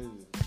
booze.